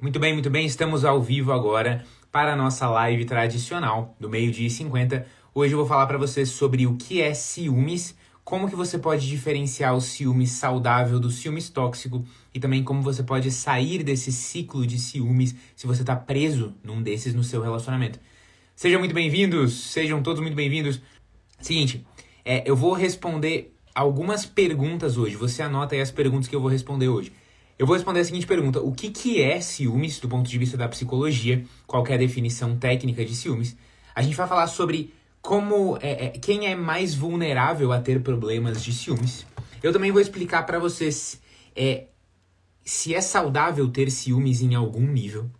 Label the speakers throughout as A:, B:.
A: Muito bem, muito bem, estamos ao vivo agora para a nossa live tradicional do meio-dia e 50. Hoje eu vou falar para vocês sobre o que é ciúmes, como que você pode diferenciar o ciúme saudável do ciúmes tóxico e também como você pode sair desse ciclo de ciúmes se você está preso num desses no seu relacionamento. Sejam muito bem-vindos, sejam todos muito bem-vindos. Seguinte, é, eu vou responder algumas perguntas hoje. Você anota aí as perguntas que eu vou responder hoje. Eu vou responder a seguinte pergunta: O que, que é ciúmes do ponto de vista da psicologia? Qual é a definição técnica de ciúmes? A gente vai falar sobre como é, é, quem é mais vulnerável a ter problemas de ciúmes. Eu também vou explicar para vocês é, se é saudável ter ciúmes em algum nível.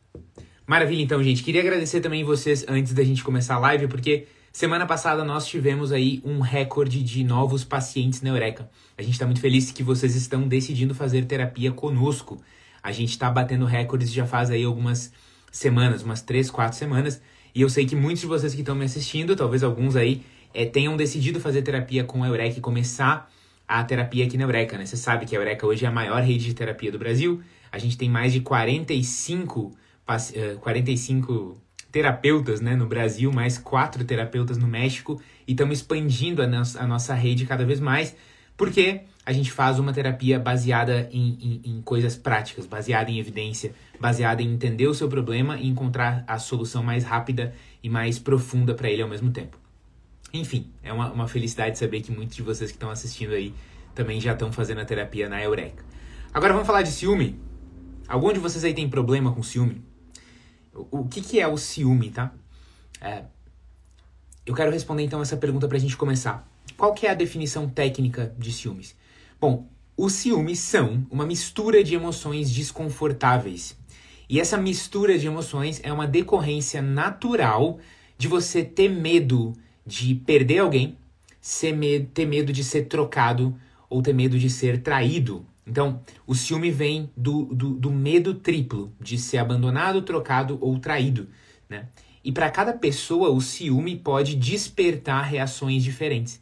A: Maravilha, então, gente. Queria agradecer também vocês antes da gente começar a live, porque Semana passada nós tivemos aí um recorde de novos pacientes na Eureka. A gente está muito feliz que vocês estão decidindo fazer terapia conosco. A gente está batendo recordes já faz aí algumas semanas, umas três, quatro semanas. E eu sei que muitos de vocês que estão me assistindo, talvez alguns aí, é, tenham decidido fazer terapia com a Eureka e começar a terapia aqui na Eureka, né? Você sabe que a Eureka hoje é a maior rede de terapia do Brasil. A gente tem mais de 45, 45 terapeutas né, no Brasil, mais quatro terapeutas no México, e estamos expandindo a, a, nossa rede cada vez mais, porque a gente faz uma terapia baseada em, em, em, coisas práticas, baseada em evidência, baseada em entender o seu problema e encontrar a solução mais rápida e mais profunda para ele ao mesmo tempo. Enfim, é uma, uma felicidade saber que muitos de vocês que estão assistindo aí também já estão fazendo a terapia na Eureka. Agora vamos falar de ciúme. Algum de vocês aí tem problema com ciúme? O, que, que é o ciúme, tá? É, eu quero responder então essa pergunta para a gente começar. Qual que é a definição técnica de ciúmes? Bom, os ciúmes são uma mistura de emoções desconfortáveis. E essa mistura de emoções é uma decorrência natural de você ter medo de perder alguém, ter medo de ser trocado ou ter medo de ser traído. Então, o ciúme vem do, do, do medo triplo de ser abandonado, trocado ou traído, né? E para cada pessoa, o ciúme pode despertar reações diferentes.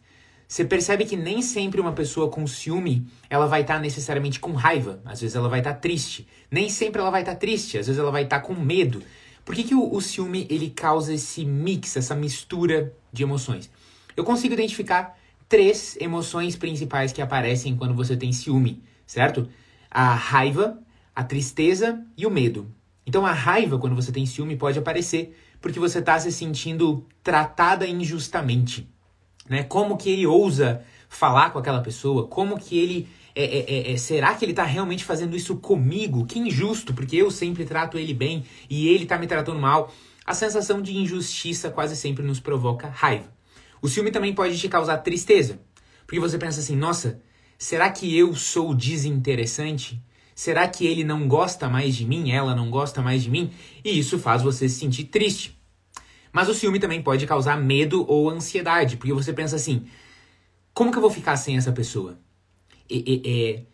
A: Você percebe que nem sempre uma pessoa com ciúme, ela vai estar tá necessariamente com raiva. Às vezes ela vai estar tá triste. Nem sempre ela vai estar tá triste, às vezes ela vai estar tá com medo. Por que, que o, o ciúme ele causa esse mix, essa mistura de emoções? Eu consigo identificar três emoções principais que aparecem quando você tem ciúme certo? A raiva, a tristeza e o medo. Então a raiva, quando você tem ciúme, pode aparecer porque você está se sentindo tratada injustamente. Né? Como que ele ousa falar com aquela pessoa? Como que ele. É, é, é, é será que ele está realmente fazendo isso comigo? Que injusto, porque eu sempre trato ele bem e ele está me tratando mal. A sensação de injustiça quase sempre nos provoca raiva. O ciúme também pode te causar tristeza, porque você pensa assim: nossa, Será que eu sou desinteressante? Será que ele não gosta mais de mim? Ela não gosta mais de mim? E isso faz você se sentir triste. Mas o ciúme também pode causar medo ou ansiedade, porque você pensa assim: como que eu vou ficar sem essa pessoa? E, e, e,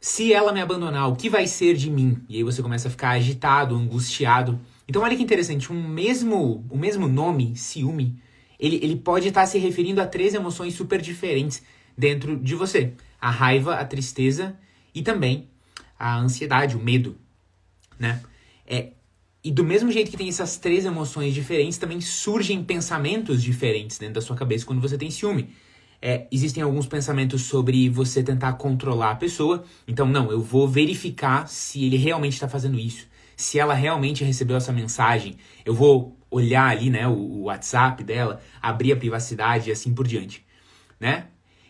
A: se ela me abandonar, o que vai ser de mim? E aí você começa a ficar agitado, angustiado. Então olha que interessante, um mesmo, o mesmo nome, ciúme, ele, ele pode estar se referindo a três emoções super diferentes dentro de você a raiva, a tristeza e também a ansiedade, o medo, né? É, e do mesmo jeito que tem essas três emoções diferentes, também surgem pensamentos diferentes dentro da sua cabeça quando você tem ciúme. É, existem alguns pensamentos sobre você tentar controlar a pessoa. Então, não, eu vou verificar se ele realmente está fazendo isso. Se ela realmente recebeu essa mensagem. Eu vou olhar ali, né, o, o WhatsApp dela, abrir a privacidade e assim por diante, né?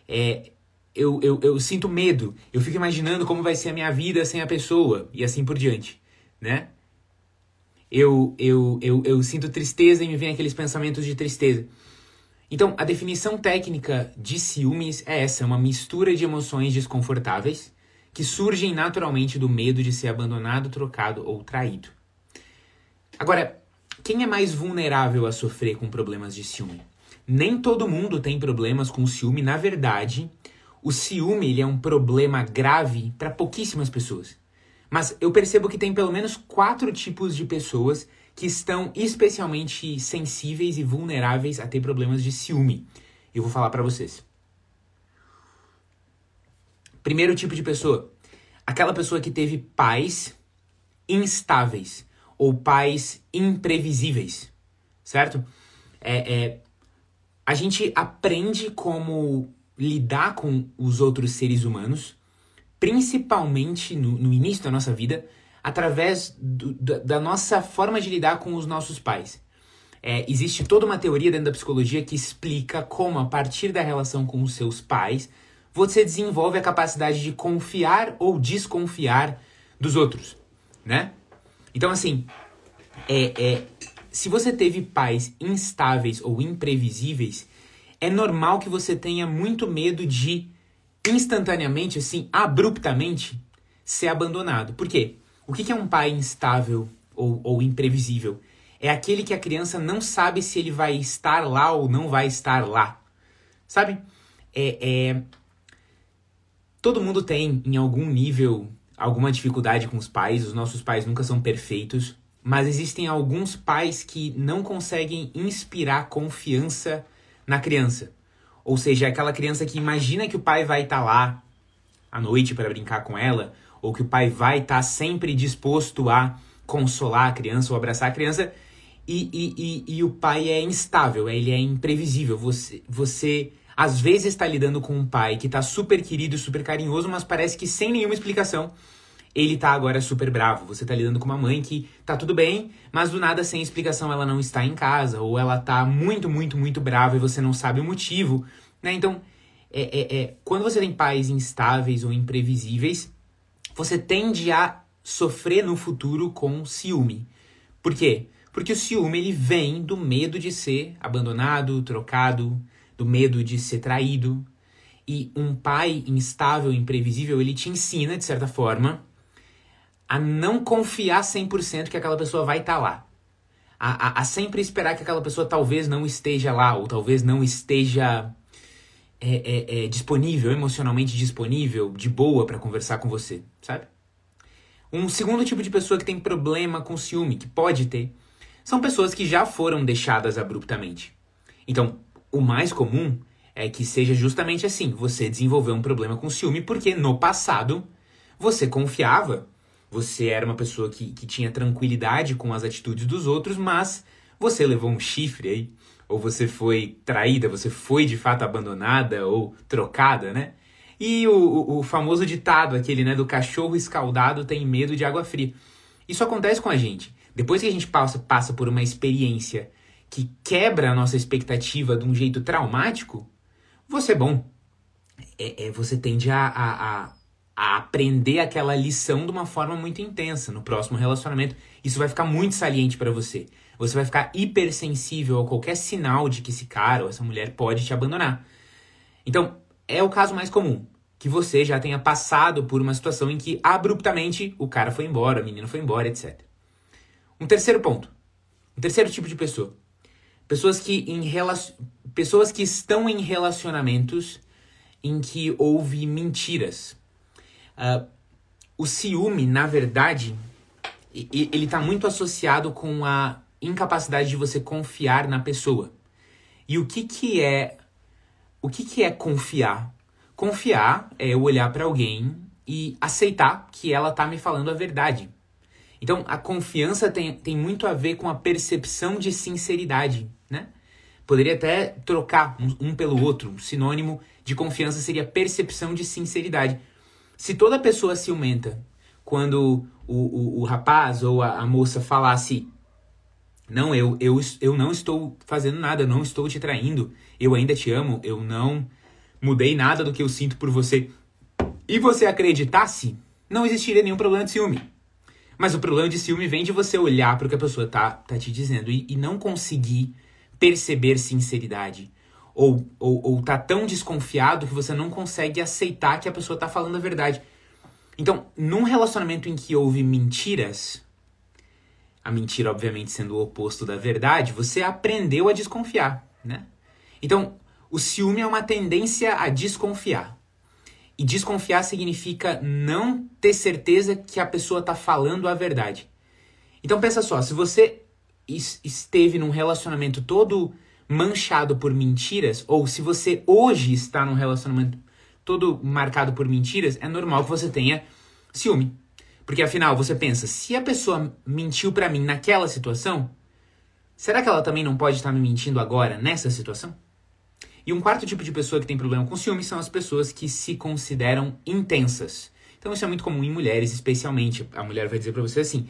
A: É, eu, eu, eu sinto medo, eu fico imaginando como vai ser a minha vida sem a pessoa e assim por diante, né? Eu, eu, eu, eu sinto tristeza e me vem aqueles pensamentos de tristeza. Então, a definição técnica de ciúmes é essa, é uma mistura de emoções desconfortáveis que surgem naturalmente do medo de ser abandonado, trocado ou traído. Agora, quem é mais vulnerável a sofrer com problemas de ciúme? Nem todo mundo tem problemas com ciúme, na verdade, o ciúme ele é um problema grave para pouquíssimas pessoas. Mas eu percebo que tem pelo menos quatro tipos de pessoas que estão especialmente sensíveis e vulneráveis a ter problemas de ciúme. Eu vou falar para vocês. Primeiro tipo de pessoa, aquela pessoa que teve pais instáveis ou pais imprevisíveis, certo? É, é, a gente aprende como lidar com os outros seres humanos, principalmente no, no início da nossa vida, através do, da, da, nossa forma de lidar com os nossos pais. É, existe toda uma teoria dentro da psicologia que explica como, a partir da relação com os seus pais, você desenvolve a capacidade de confiar ou desconfiar dos outros, né? Então, assim, é, é, se você teve pais instáveis ou imprevisíveis, é normal que você tenha muito medo de instantaneamente, assim, abruptamente, ser abandonado. Por quê? O que é um pai instável ou, ou imprevisível? É aquele que a criança não sabe se ele vai estar lá ou não vai estar lá. Sabe? É, é... Todo mundo tem, em algum nível, alguma dificuldade com os pais. Os nossos pais nunca são perfeitos mas existem alguns pais que não conseguem inspirar confiança na criança. Ou seja, aquela criança que imagina que o pai vai estar tá lá à noite para brincar com ela, ou que o pai vai estar tá sempre disposto a consolar a criança ou abraçar a criança, e, e, e, e o pai é instável, ele é imprevisível. Você, você às vezes está lidando com um pai que está super querido, super carinhoso, mas parece que sem nenhuma explicação ele tá agora super bravo. Você tá lidando com uma mãe que tá tudo bem, mas do nada, sem explicação, ela não está em casa, ou ela tá muito, muito, muito brava e você não sabe o motivo, né? Então, é, é, é, quando você tem pais instáveis ou imprevisíveis, você tende a sofrer no futuro com ciúme. Por quê? Porque o ciúme ele vem do medo de ser abandonado, trocado, do medo de ser traído. E um pai instável, imprevisível, ele te ensina, de certa forma, a não confiar 100% que aquela pessoa vai estar tá lá. A, a, a, sempre esperar que aquela pessoa talvez não esteja lá, ou talvez não esteja é, é, é, disponível, emocionalmente disponível, de boa para conversar com você, sabe? Um segundo tipo de pessoa que tem problema com ciúme, que pode ter, são pessoas que já foram deixadas abruptamente. Então, o mais comum é que seja justamente assim: você desenvolveu um problema com ciúme porque no passado você confiava você era uma pessoa que, que tinha tranquilidade com as atitudes dos outros, mas você levou um chifre aí, ou você foi traída, você foi de fato abandonada ou trocada, né? E o, o, famoso ditado, aquele, né, do cachorro escaldado tem medo de água fria. Isso acontece com a gente. Depois que a gente passa, passa por uma experiência que quebra a nossa expectativa de um jeito traumático, você é bom. É, é você tende a, a, a a aprender aquela lição de uma forma muito intensa no próximo relacionamento. Isso vai ficar muito saliente para você. Você vai ficar hipersensível a qualquer sinal de que esse cara ou essa mulher pode te abandonar. Então, é o caso mais comum. Que você já tenha passado por uma situação em que abruptamente o cara foi embora, a menina foi embora, etc. Um terceiro ponto. Um terceiro tipo de pessoa. Pessoas que, em relacion... pessoas que estão em relacionamentos em que houve mentiras Uh, o ciúme, na verdade, ele está muito associado com a incapacidade de você confiar na pessoa. E o que, que é o que, que é confiar? Confiar é eu olhar para alguém e aceitar que ela tá me falando a verdade. Então, a confiança tem, tem muito a ver com a percepção de sinceridade, né? Poderia até trocar um, um pelo outro. Um sinônimo de confiança seria percepção de sinceridade. Se toda pessoa ciumenta, quando o, o, o rapaz ou a, a, moça falasse não, eu, eu, eu não estou fazendo nada, eu não estou te traindo, eu ainda te amo, eu não mudei nada do que eu sinto por você, e você acreditasse, não existiria nenhum problema de ciúme. Mas o problema de ciúme vem de você olhar para o que a pessoa tá, tá te dizendo e, e não conseguir perceber sinceridade, ou, ou, ou tá tão desconfiado que você não consegue aceitar que a pessoa tá falando a verdade. Então, num relacionamento em que houve mentiras, a mentira obviamente sendo o oposto da verdade, você aprendeu a desconfiar, né? Então, o ciúme é uma tendência a desconfiar. E desconfiar significa não ter certeza que a pessoa tá falando a verdade. Então pensa só, se você esteve num relacionamento todo manchado por mentiras, ou se você hoje está num relacionamento todo marcado por mentiras, é normal que você tenha ciúme. Porque afinal, você pensa, se a pessoa mentiu para mim naquela situação, será que ela também não pode estar me mentindo agora nessa situação? E um quarto tipo de pessoa que tem problema com ciúme são as pessoas que se consideram intensas. Então isso é muito comum em mulheres, especialmente. A mulher vai dizer para você assim: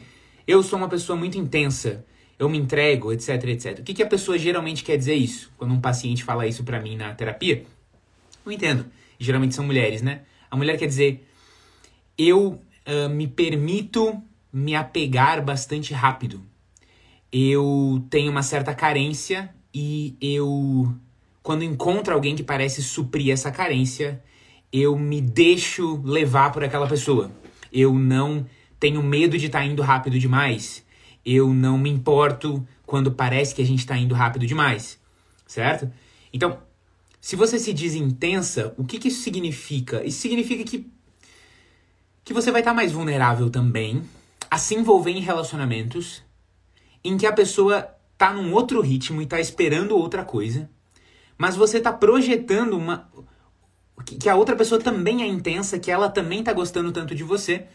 A: "Eu sou uma pessoa muito intensa, eu me entrego, etc, etc". O que, que a pessoa geralmente quer dizer isso? Quando um paciente fala isso para mim na terapia, eu entendo. geralmente são mulheres, né? A mulher quer dizer: "Eu uh, me permito me apegar bastante rápido. Eu tenho uma certa carência e eu, quando encontro alguém que parece suprir essa carência, eu me deixo levar por aquela pessoa. Eu não tenho medo de estar tá indo rápido demais. Eu não me importo quando parece que a gente está indo rápido demais, certo? Então, se você se diz intensa, o que, que isso significa? Isso significa que que você vai estar tá mais vulnerável também a se envolver em relacionamentos em que a pessoa tá num outro ritmo e tá esperando outra coisa, mas você tá projetando uma que a outra pessoa também é intensa, que ela também tá gostando tanto de você.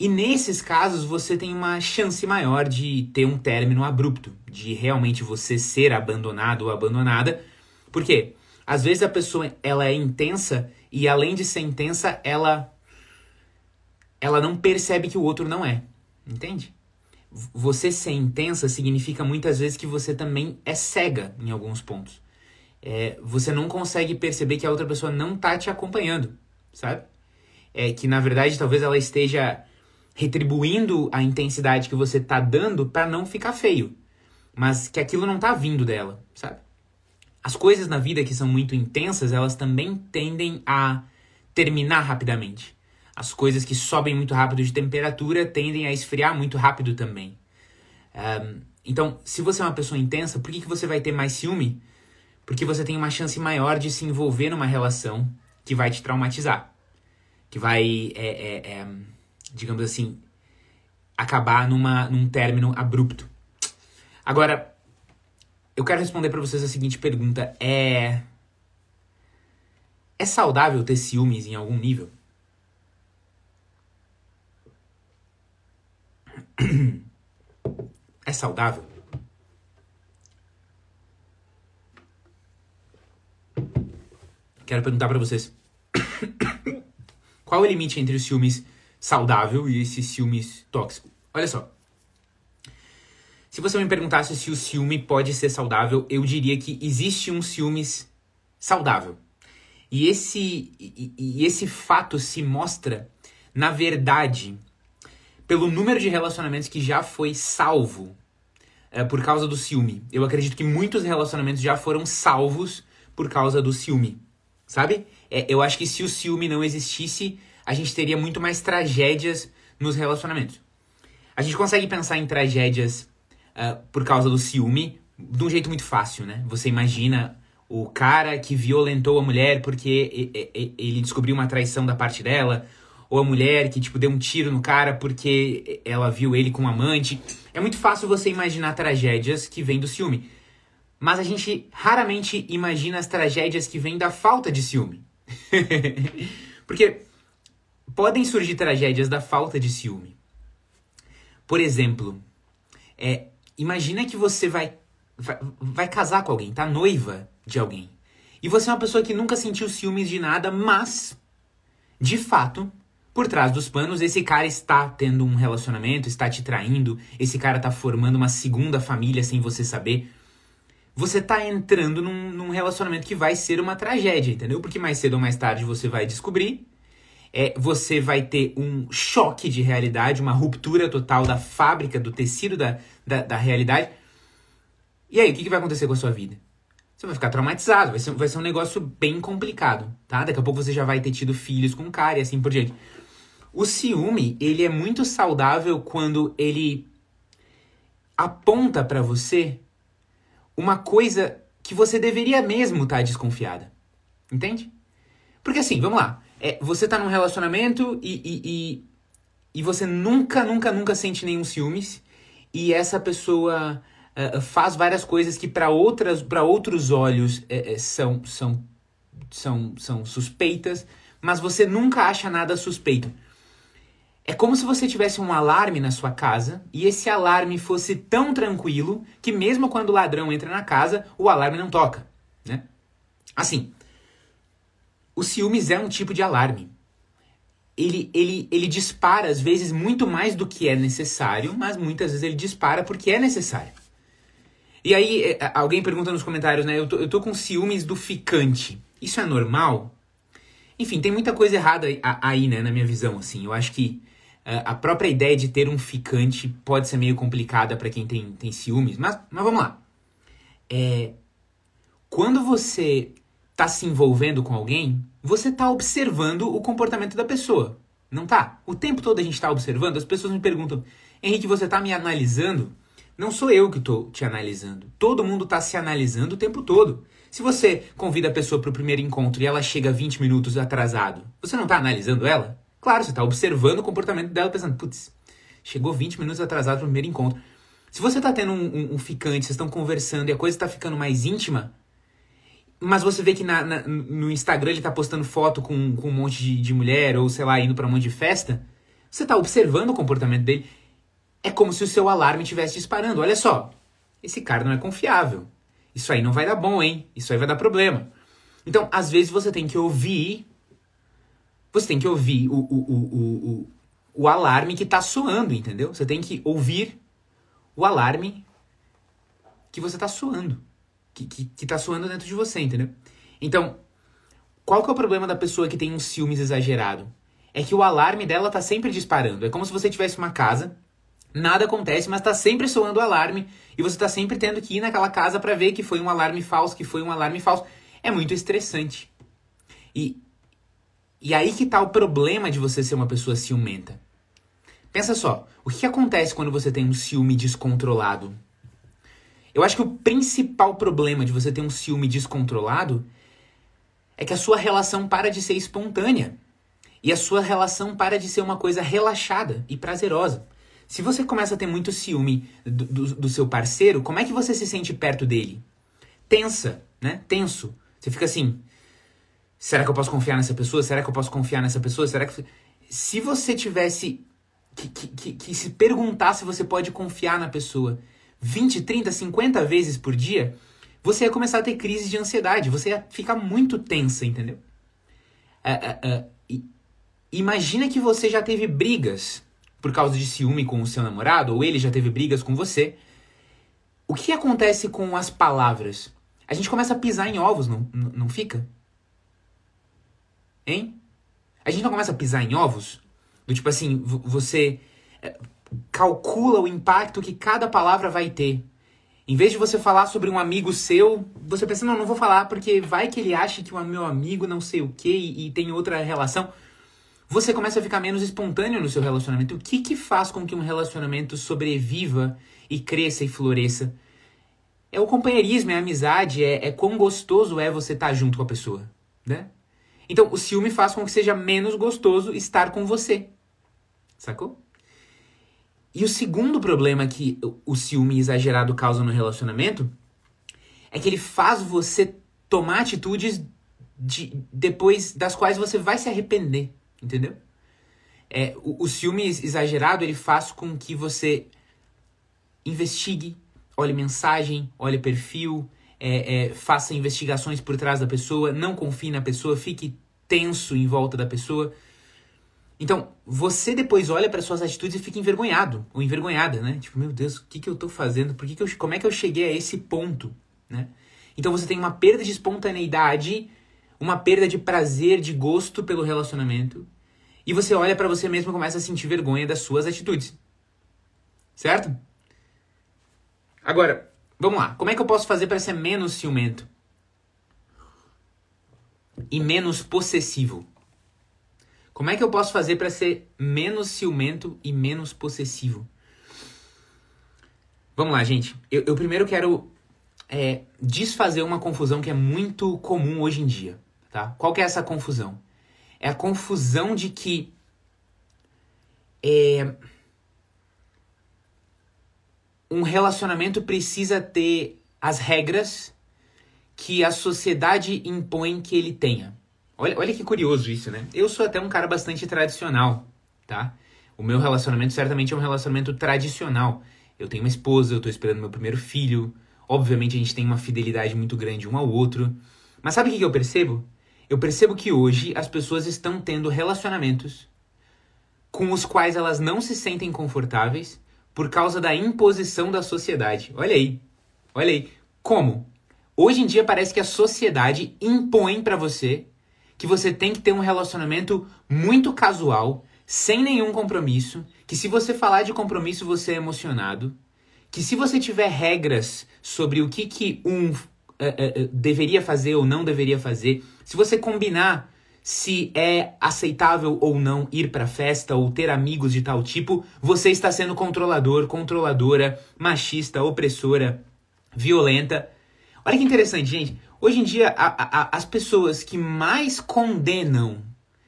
A: E nesses casos você tem uma chance maior de ter um término abrupto, de realmente você ser abandonado ou abandonada. Por quê? Às vezes a pessoa ela é intensa e além de ser intensa, ela ela não percebe que o outro não é. Entende? Você ser intensa significa muitas vezes que você também é cega em alguns pontos. É, você não consegue perceber que a outra pessoa não tá te acompanhando, sabe? É que na verdade talvez ela esteja retribuindo a intensidade que você tá dando para não ficar feio, mas que aquilo não tá vindo dela, sabe? As coisas na vida que são muito intensas, elas também tendem a terminar rapidamente. As coisas que sobem muito rápido de temperatura tendem a esfriar muito rápido também. Um, então, se você é uma pessoa intensa, por que, que você vai ter mais ciúme? Porque você tem uma chance maior de se envolver numa relação que vai te traumatizar. Que vai, é, é, é, digamos assim, acabar numa, num término abrupto. Agora, eu quero responder para vocês a seguinte pergunta: é. É saudável ter ciúmes em algum nível? É saudável? Quero perguntar para vocês. Qual o limite entre os ciúmes saudável e esses ciúmes tóxicos? Olha só. Se você me perguntasse se o ciúme pode ser saudável, eu diria que existe um ciúmes saudável. E esse, e, e esse fato se mostra, na verdade, pelo número de relacionamentos que já foi salvo é, por causa do ciúme. Eu acredito que muitos relacionamentos já foram salvos por causa do ciúme, sabe? É, eu acho que se o ciúme não existisse, a gente teria muito mais tragédias nos relacionamentos. A gente consegue pensar em tragédias uh, por causa do ciúme de um jeito muito fácil, né? Você imagina o cara que violentou a mulher porque ele descobriu uma traição da parte dela, ou a mulher que, tipo, deu um tiro no cara porque ela viu ele com um amante. É muito fácil você imaginar tragédias que vêm do ciúme. Mas a gente raramente imagina as tragédias que vêm da falta de ciúme. porque podem surgir tragédias da falta de ciúme. Por exemplo, é, imagina que você vai, vai, vai casar com alguém, tá noiva de alguém. E você é uma pessoa que nunca sentiu ciúmes de nada, mas, de fato, por trás dos panos, esse cara está tendo um relacionamento, está te traindo, esse cara está formando uma segunda família sem você saber. Você está entrando num, num, relacionamento que vai ser uma tragédia, entendeu? Porque mais cedo ou mais tarde você vai descobrir, é, você vai ter um choque de realidade, uma ruptura total da fábrica, do tecido da, da, da realidade. E aí, o que, que vai acontecer com a sua vida? Você vai ficar traumatizado, vai ser, vai ser um negócio bem complicado, tá? Daqui a pouco você já vai ter tido filhos com cara e assim por diante. O ciúme, ele é muito saudável quando ele aponta para você uma coisa que você deveria mesmo estar tá desconfiada. Entende? Porque assim, vamos lá. É, você tá num relacionamento e, e, e, e, você nunca, nunca, nunca sente nenhum ciúmes. E essa pessoa uh, faz várias coisas que para outras para outros olhos uh, são, são, são, são suspeitas, mas você nunca acha nada suspeito É como se você tivesse um alarme na sua casa e esse alarme fosse tão tranquilo que mesmo quando o ladrão entra na casa, o alarme não toca, né? Assim, o ciúmes é um tipo de alarme. Ele, ele, ele dispara, às vezes, muito mais do que é necessário, mas muitas vezes ele dispara porque é necessário. E aí, é, alguém pergunta nos comentários, né? Eu tô, eu tô com ciúmes do ficante. Isso é normal? Enfim, tem muita coisa errada aí, né, na minha visão, assim. Eu acho que é, a própria ideia de ter um ficante pode ser meio complicada para quem tem, tem ciúmes, mas, mas vamos lá. É, quando você tá se envolvendo com alguém, você tá observando o comportamento da pessoa. Não tá? O tempo todo a gente tá observando, as pessoas me perguntam, Henrique, você tá me analisando? Não sou eu que tô te analisando. Todo mundo tá se analisando o tempo todo. Se você convida a pessoa para o primeiro encontro e ela chega 20 minutos atrasado, você não tá analisando ela? Claro, você está observando o comportamento dela pensando, putz, chegou 20 minutos atrasado pro primeiro encontro. Se você está tendo um, um, um, ficante, vocês estão conversando e a coisa está ficando mais íntima, mas você vê que na, na, no Instagram ele está postando foto com, com um monte de, de mulher ou, sei lá, indo para um monte de festa, você está observando o comportamento dele. É como se o seu alarme estivesse disparando. Olha só, esse cara não é confiável. Isso aí não vai dar bom, hein? Isso aí vai dar problema. Então, às vezes você tem que ouvir você tem que ouvir o, o, o, o, o alarme que está soando, entendeu? Você tem que ouvir o alarme que você está soando. Que, que, que tá soando dentro de você, entendeu? Então, qual que é o problema da pessoa que tem um ciúmes exagerado? É que o alarme dela tá sempre disparando. É como se você tivesse uma casa, nada acontece, mas tá sempre soando o alarme e você tá sempre tendo que ir naquela casa para ver que foi um alarme falso, que foi um alarme falso. É muito estressante. E e aí que tá o problema de você ser uma pessoa ciumenta. Pensa só, o que acontece quando você tem um ciúme descontrolado? Eu acho que o principal problema de você ter um ciúme descontrolado é que a sua relação para de ser espontânea. E a sua relação para de ser uma coisa relaxada e prazerosa. Se você começa a ter muito ciúme do, do, do seu parceiro, como é que você se sente perto dele? Tensa, né? Tenso. Você fica assim, Será que eu posso confiar nessa pessoa? Será que eu posso confiar nessa pessoa? Será que. Se você tivesse que, que, que, que se perguntar se você pode confiar na pessoa 20, 30, 50 vezes por dia, você ia começar a ter crise de ansiedade. Você ia ficar muito tensa, entendeu? É, é, é, imagina que você já teve brigas por causa de ciúme com o seu namorado, ou ele já teve brigas com você. O que acontece com as palavras? A gente começa a pisar em ovos, não, não fica? Hein? A gente não começa a pisar em ovos? Do tipo assim, você eh, calcula o impacto que cada palavra vai ter. Em vez de você falar sobre um amigo seu, você pensa, não, não vou falar porque vai que ele acha que o meu amigo não sei o que e, tem outra relação. Você começa a ficar menos espontâneo no seu relacionamento. O que que faz com que um relacionamento sobreviva e cresça e floresça? É o companheirismo, é a amizade, é, é quão gostoso é você estar tá junto com a pessoa, né? Então, o ciúme faz com que seja menos gostoso estar com você. Sacou? E o segundo problema que o ciúme exagerado causa no relacionamento é que ele faz você tomar atitudes de, depois das quais você vai se arrepender, entendeu? É, o, o ciúme exagerado ele faz com que você investigue, olhe mensagem, olhe perfil, é, é, faça investigações por trás da pessoa, não confie na pessoa, fique tenso em volta da pessoa. Então, você depois olha para suas atitudes e fica envergonhado ou envergonhada, né? Tipo, meu Deus, o que, que eu tô fazendo? Por que, que eu, como é que eu cheguei a esse ponto, né? Então você tem uma perda de espontaneidade, uma perda de prazer, de gosto pelo relacionamento, e você olha para você mesmo e começa a sentir vergonha das suas atitudes. Certo? Agora, Vamos lá. Como é que eu posso fazer para ser menos ciumento? E menos possessivo? Como é que eu posso fazer para ser menos ciumento e menos possessivo? Vamos lá, gente. Eu, eu primeiro quero é, desfazer uma confusão que é muito comum hoje em dia. Tá? Qual que é essa confusão? É a confusão de que é, um relacionamento precisa ter as regras que a sociedade impõe que ele tenha. Olha, olha que curioso isso, né? Eu sou até um cara bastante tradicional, tá? O meu relacionamento certamente é um relacionamento tradicional. Eu tenho uma esposa, eu tô esperando meu primeiro filho. Obviamente a gente tem uma fidelidade muito grande um ao outro. Mas sabe o que eu percebo? Eu percebo que hoje as pessoas estão tendo relacionamentos com os quais elas não se sentem confortáveis por causa da imposição da sociedade. Olha aí. Olha aí. Como? Hoje em dia parece que a sociedade impõe para você que você tem que ter um relacionamento muito casual, sem nenhum compromisso, que se você falar de compromisso você é emocionado, que se você tiver regras sobre o que, que um uh, uh, deveria fazer ou não deveria fazer, se você combinar se é aceitável ou não ir para festa ou ter amigos de tal tipo, você está sendo controlador, controladora, machista, opressora, violenta. Olha que interessante, gente. Hoje em dia, a, a, as pessoas que mais condenam,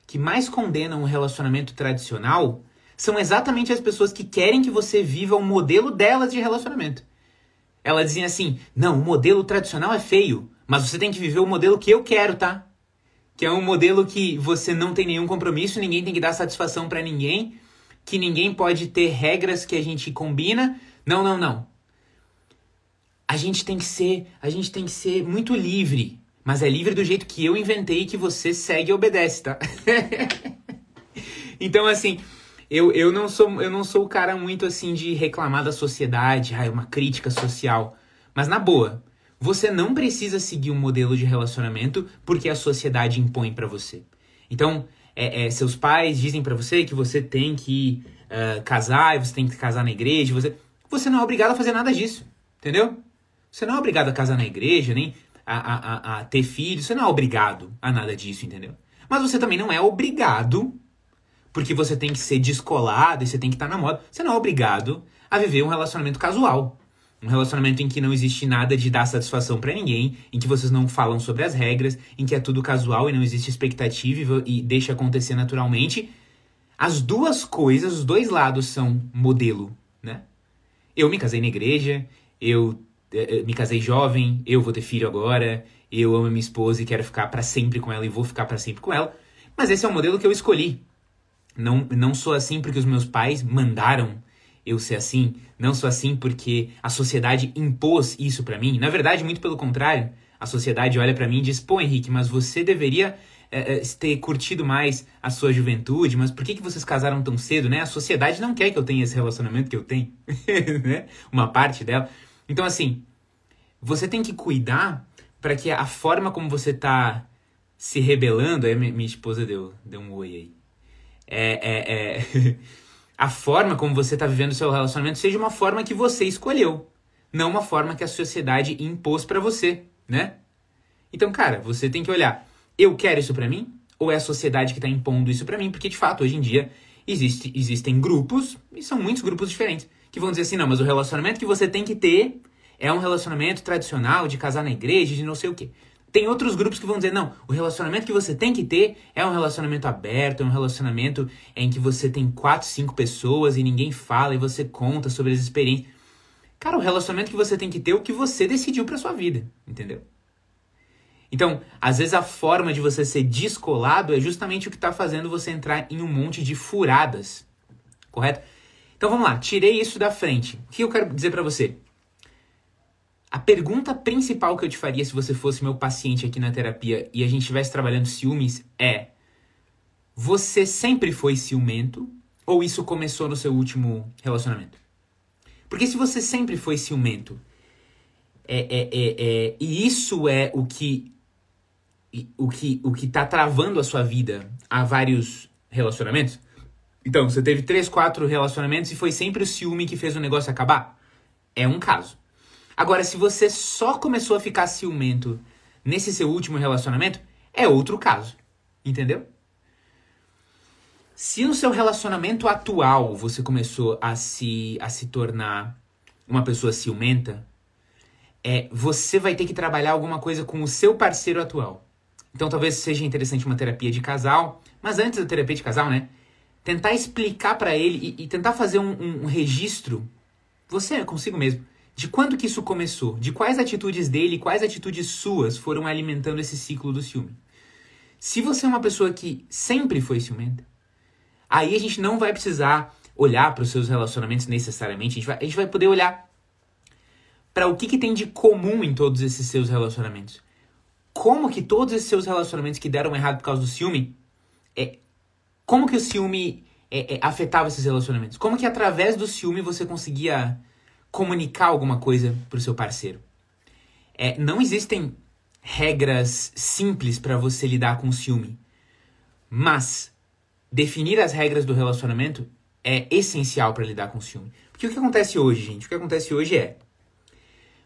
A: que mais condenam o relacionamento tradicional, são exatamente as pessoas que querem que você viva o modelo delas de relacionamento. Elas dizem assim: não, o modelo tradicional é feio, mas você tem que viver o modelo que eu quero, tá? Que é um modelo que você não tem nenhum compromisso, ninguém tem que dar satisfação para ninguém, que ninguém pode ter regras que a gente combina. Não, não, não. A gente tem que ser, a gente tem que ser muito livre, mas é livre do jeito que eu inventei que você segue e obedece, tá? então assim, eu, eu, não sou, eu não sou o cara muito assim de reclamar da sociedade, ah, é uma crítica social. Mas na boa, você não precisa seguir um modelo de relacionamento porque a sociedade impõe para você. Então, é, é, seus pais dizem para você que você tem que uh, casar, você tem que casar na igreja, você, você não é obrigado a fazer nada disso, entendeu? Você não é obrigado a casar na igreja, nem a, a, a, a ter filhos, você não é obrigado a nada disso, entendeu? Mas você também não é obrigado, porque você tem que ser descolado e você tem que estar tá na moda, você não é obrigado a viver um relacionamento casual. Um relacionamento em que não existe nada de dar satisfação para ninguém, em que vocês não falam sobre as regras, em que é tudo casual e não existe expectativa e deixa acontecer naturalmente. As duas coisas, os dois lados são modelo, né? Eu me casei na igreja, eu me casei jovem, eu vou ter filho agora, eu amo minha esposa e quero ficar para sempre com ela e vou ficar para sempre com ela. Mas esse é o modelo que eu escolhi. Não, não sou assim porque os meus pais mandaram eu ser assim, não sou assim porque a sociedade impôs isso para mim. Na verdade, muito pelo contrário, a sociedade olha para mim e diz: pô, Henrique, mas você deveria é, é, ter curtido mais a sua juventude, mas por que, que vocês casaram tão cedo, né? A sociedade não quer que eu tenha esse relacionamento que eu tenho, né? Uma parte dela. Então, assim, você tem que cuidar para que a forma como você tá se rebelando. Aí minha esposa deu, deu um oi aí. É, é, é a forma como você está vivendo o seu relacionamento seja uma forma que você escolheu, não uma forma que a sociedade impôs para você, né? Então, cara, você tem que olhar, eu quero isso para mim ou é a sociedade que está impondo isso para mim? Porque de fato, hoje em dia existe, existem grupos, e são muitos grupos diferentes, que vão dizer assim: "Não, mas o relacionamento que você tem que ter é um relacionamento tradicional de casar na igreja, de não sei o quê". Tem outros grupos que vão dizer, não, o relacionamento que você tem que ter é um relacionamento aberto, é um relacionamento em que você tem quatro, cinco pessoas e ninguém fala e você conta sobre as experiências. Cara, o relacionamento que você tem que ter é o que você decidiu para sua vida, entendeu? Então, às vezes a forma de você ser descolado é justamente o que está fazendo você entrar em um monte de furadas, correto? Então vamos lá, tirei isso da frente. O que eu quero dizer para você? A pergunta principal que eu te faria se você fosse meu paciente aqui na terapia e a gente estivesse trabalhando ciúmes é: você sempre foi ciumento ou isso começou no seu último relacionamento? Porque se você sempre foi ciumento é, é, é, é, e isso é o que o que o que está travando a sua vida há vários relacionamentos. Então, você teve três, quatro relacionamentos e foi sempre o ciúme que fez o negócio acabar? É um caso. Agora, se você só começou a ficar ciumento nesse seu último relacionamento, é outro caso. Entendeu? Se no seu relacionamento atual você começou a se, a se tornar uma pessoa ciumenta, é, você vai ter que trabalhar alguma coisa com o seu parceiro atual. Então talvez seja interessante uma terapia de casal, mas antes da terapia de casal, né? Tentar explicar para ele e, e, tentar fazer um, um, um registro, você consigo mesmo, de quando que isso começou? De quais atitudes dele, quais atitudes suas foram alimentando esse ciclo do ciúme? Se você é uma pessoa que sempre foi ciumenta, aí a gente não vai precisar olhar para os seus relacionamentos necessariamente, a gente vai, a gente vai poder olhar para o que, que tem de comum em todos esses seus relacionamentos. Como que todos esses seus relacionamentos que deram errado por causa do ciúme, é, como que o ciúme é, é, afetava esses relacionamentos? Como que através do ciúme você conseguia comunicar alguma coisa pro seu parceiro? É, não existem regras simples para você lidar com o ciúme, mas definir as regras do relacionamento é essencial para lidar com o ciúme. Porque o que acontece hoje, gente? O que acontece hoje é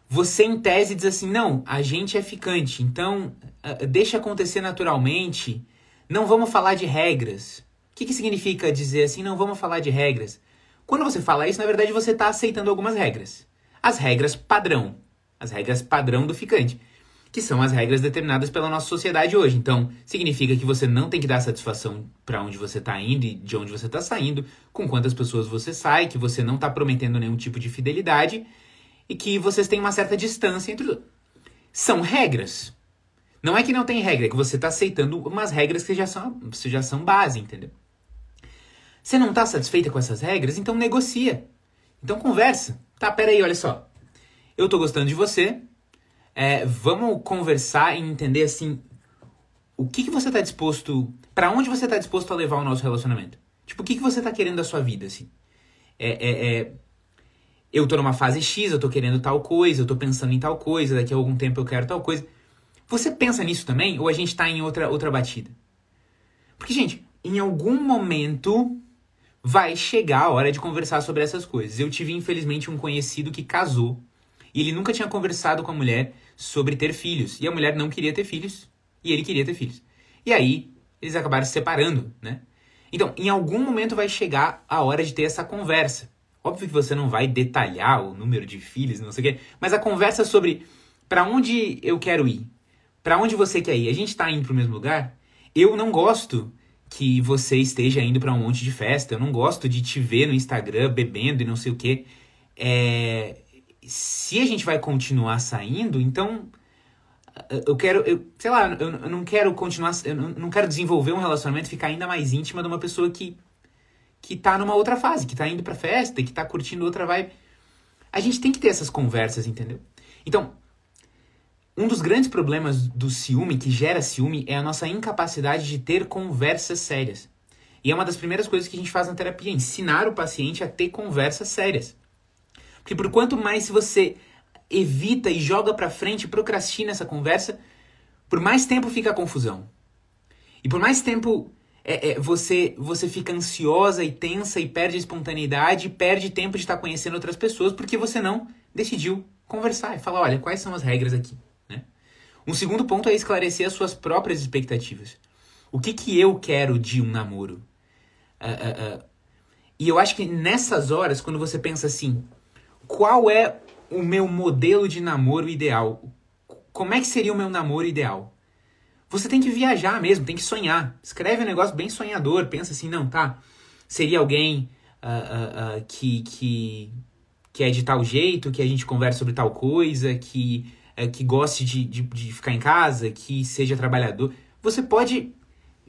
A: você em tese diz assim, não, a gente é ficante, então uh, deixa acontecer naturalmente, não vamos falar de regras. O que, que significa dizer assim, não vamos falar de regras? Quando você fala isso, na verdade você está aceitando algumas regras. As regras padrão. As regras padrão do ficante. Que são as regras determinadas pela nossa sociedade hoje. Então, significa que você não tem que dar satisfação para onde você está indo e de onde você está saindo, com quantas pessoas você sai, que você não está prometendo nenhum tipo de fidelidade e que vocês têm uma certa distância entre os São regras. Não é que não tem regra, é que você está aceitando umas regras que já são, já são base, entendeu? Você não está satisfeita com essas regras? Então negocia. Então conversa. Tá, peraí, olha só. Eu tô gostando de você. É, vamos conversar e entender assim o que, que você está disposto. para onde você está disposto a levar o nosso relacionamento? Tipo, o que, que você está querendo da sua vida, assim? É, é, é, eu tô numa fase X, eu tô querendo tal coisa, eu tô pensando em tal coisa, daqui a algum tempo eu quero tal coisa. Você pensa nisso também ou a gente tá em outra outra batida? Porque, gente, em algum momento vai chegar a hora de conversar sobre essas coisas. Eu tive, infelizmente, um conhecido que casou e ele nunca tinha conversado com a mulher sobre ter filhos. E a mulher não queria ter filhos e ele queria ter filhos. E aí, eles acabaram se separando, né? Então, em algum momento vai chegar a hora de ter essa conversa. Óbvio que você não vai detalhar o número de filhos, não sei o quê, mas a conversa sobre para onde eu quero ir, para onde você quer ir, a gente está indo para o mesmo lugar? Eu não gosto que você esteja indo para um monte de festa, eu não gosto de te ver no Instagram bebendo e não sei o quê. É... Se a gente vai continuar saindo, então eu quero, eu, sei lá, eu, eu não quero continuar, eu não, quero desenvolver um relacionamento, ficar ainda mais íntima de uma pessoa que que tá numa outra fase, que tá indo pra festa, que tá curtindo outra vibe. A gente tem que ter essas conversas, entendeu? Então, um dos grandes problemas do ciúme, que gera ciúme, é a nossa incapacidade de ter conversas sérias. E é uma das primeiras coisas que a gente faz na terapia, ensinar o paciente a ter conversas sérias. Porque por quanto mais você evita e joga para frente, procrastina essa conversa, por mais tempo fica a confusão. E por mais tempo é, é, você, você fica ansiosa e tensa e perde a espontaneidade, perde tempo de estar conhecendo outras pessoas porque você não decidiu conversar e falar, olha, quais são as regras aqui? Um segundo ponto é esclarecer as suas próprias expectativas. O que que eu quero de um namoro? Uh, uh, uh. E eu acho que nessas horas, quando você pensa assim, qual é o meu modelo de namoro ideal? Como é que seria o meu namoro ideal? Você tem que viajar mesmo, tem que sonhar. Escreve um negócio bem sonhador, pensa assim, não, tá. Seria alguém que, que, que é de tal jeito, que a gente conversa sobre tal coisa, que, eh, que goste de, de, de ficar em casa, que seja trabalhador. Você pode.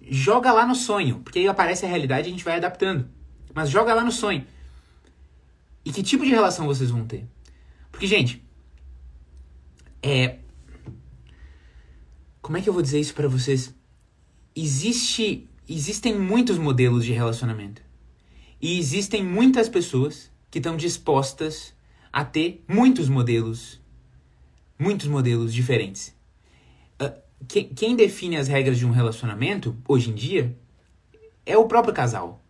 A: Joga lá no sonho, porque aí aparece a realidade e a gente vai adaptando. Mas joga lá no sonho. E que tipo de relação vocês vão ter? Porque, gente, é, como é que eu vou dizer isso para vocês? Existe, existem muitos modelos de relacionamento. E existem muitas pessoas que estão dispostas a ter muitos modelos, muitos modelos diferentes. Uh, quem, quem define as regras de um relacionamento, hoje em dia, é o próprio casal.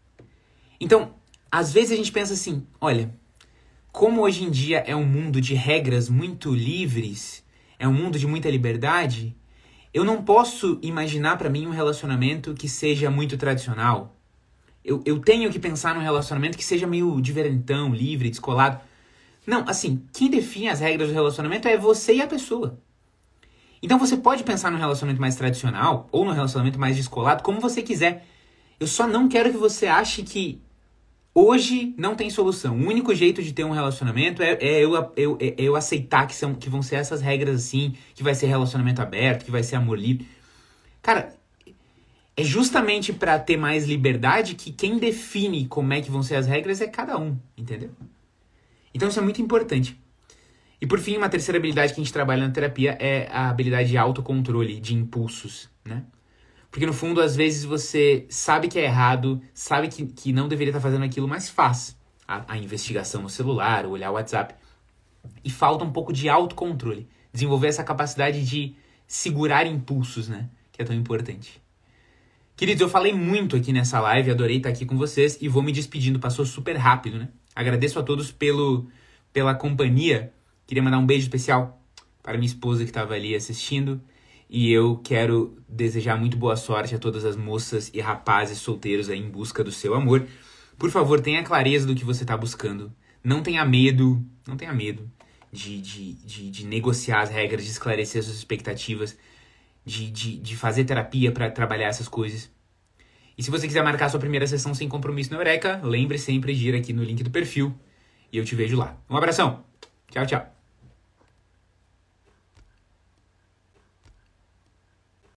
A: Então, às vezes a gente pensa assim: olha, como hoje em dia é um mundo de regras muito livres, é um mundo de muita liberdade, eu não posso imaginar para mim um relacionamento que seja muito tradicional. Eu, eu tenho que pensar num relacionamento que seja meio diferentão, livre, descolado. Não, assim, quem define as regras do relacionamento é você e a pessoa. Então você pode pensar num relacionamento mais tradicional ou num relacionamento mais descolado, como você quiser. Eu só não quero que você ache que Hoje não tem solução. O único jeito de ter um relacionamento é, é eu, eu, é eu aceitar que, são, que vão ser essas regras assim, que vai ser relacionamento aberto, que vai ser amor livre. Cara, é justamente para ter mais liberdade que quem define como é que vão ser as regras é cada um, entendeu? Então isso é muito importante. E por fim, uma terceira habilidade que a gente trabalha na terapia é a habilidade de autocontrole, de impulsos, né? Porque no fundo, às vezes você sabe que é errado, sabe que, que não deveria estar fazendo aquilo, mas faz a, a investigação no celular, olhar o WhatsApp. E falta um pouco de autocontrole. Desenvolver essa capacidade de segurar impulsos, né? Que é tão importante. Queridos, eu falei muito aqui nessa live, adorei estar aqui com vocês e vou me despedindo, passou super rápido, né? Agradeço a todos pelo, pela companhia. Queria mandar um beijo especial para minha esposa que estava ali assistindo. E eu quero desejar muito boa sorte a todas as moças e rapazes solteiros aí em busca do seu amor. Por favor, tenha clareza do que você está buscando. Não tenha medo, não tenha medo de, de, de, de negociar as regras, de esclarecer suas expectativas de, de, de fazer terapia para trabalhar essas coisas. E se você quiser marcar sua primeira sessão sem compromisso no Eureka, lembre sempre de ir aqui no link do perfil e eu te vejo lá. Um abração. Tchau, tchau.